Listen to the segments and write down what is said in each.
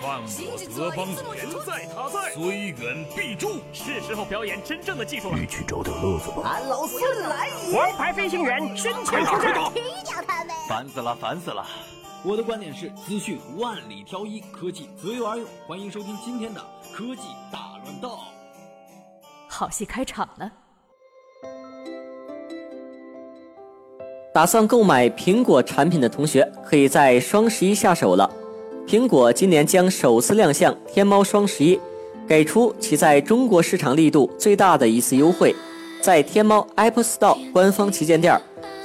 犯我德邦人在他在，虽远必诛。是时候表演真正的技术了。一起找点乐子吧。俺老孙来也！王牌飞行员身前出战，踢掉他们！烦死了，烦死了！我的观点是：资讯万里挑一，科技择优而用。欢迎收听今天的科技大乱斗。好戏开场了。打算购买苹果产品的同学，可以在双十一下手了。苹果今年将首次亮相天猫双十一，给出其在中国市场力度最大的一次优惠。在天猫 Apple Store 官方旗舰店，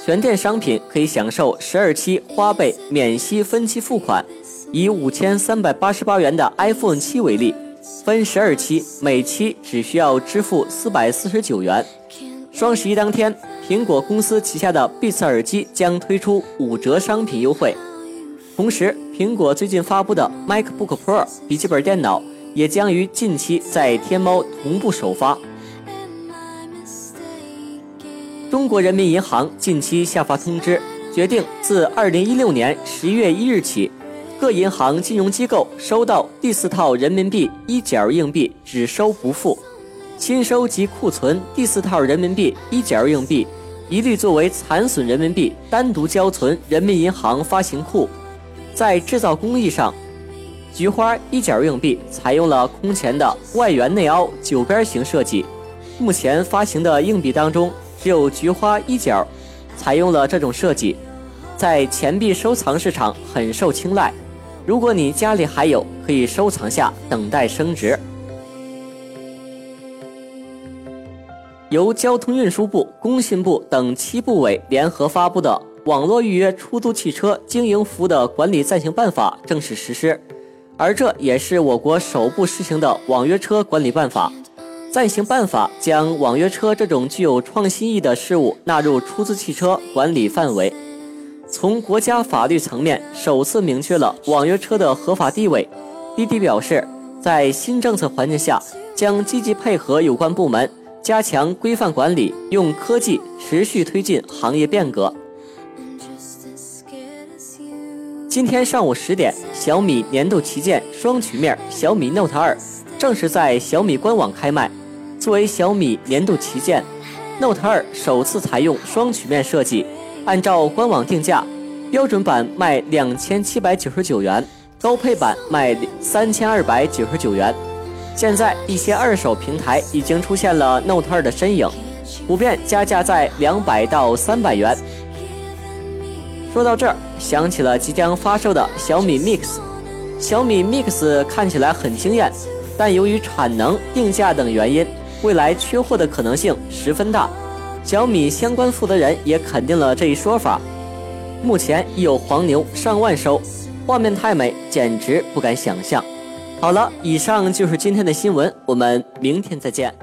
全店商品可以享受十二期花呗免息分期付款。以五千三百八十八元的 iPhone 七为例，分十二期，每期只需要支付四百四十九元。双十一当天。苹果公司旗下的 Beats 耳机将推出五折商品优惠，同时，苹果最近发布的 MacBook Pro 笔记本电脑也将于近期在天猫同步首发。中国人民银行近期下发通知，决定自2016年11月1日起，各银行金融机构收到第四套人民币一角硬币只收不付。新收及库存第四套人民币一角硬币，一律作为残损人民币单独交存人民银行发行库。在制造工艺上，菊花一角硬币采用了空前的外圆内凹九边形设计。目前发行的硬币当中，只有菊花一角采用了这种设计，在钱币收藏市场很受青睐。如果你家里还有，可以收藏下，等待升值。由交通运输部、工信部等七部委联合发布的《网络预约出租汽车经营服务的管理暂行办法》正式实施，而这也是我国首部实行的网约车管理办法。暂行办法将网约车这种具有创新意的事物纳入出租汽车管理范围，从国家法律层面首次明确了网约车的合法地位。滴滴表示，在新政策环境下，将积极配合有关部门。加强规范管理，用科技持续推进行业变革。今天上午十点，小米年度旗舰双曲面小米 Note 二正式在小米官网开卖。作为小米年度旗舰，Note 二首次采用双曲面设计。按照官网定价，标准版卖两千七百九十九元，高配版卖三千二百九十九元。现在一些二手平台已经出现了 Note 二的身影，普遍加价在两百到三百元。说到这儿，想起了即将发售的小米 Mix。小米 Mix 看起来很惊艳，但由于产能、定价等原因，未来缺货的可能性十分大。小米相关负责人也肯定了这一说法。目前已有黄牛上万收，画面太美，简直不敢想象。好了，以上就是今天的新闻，我们明天再见。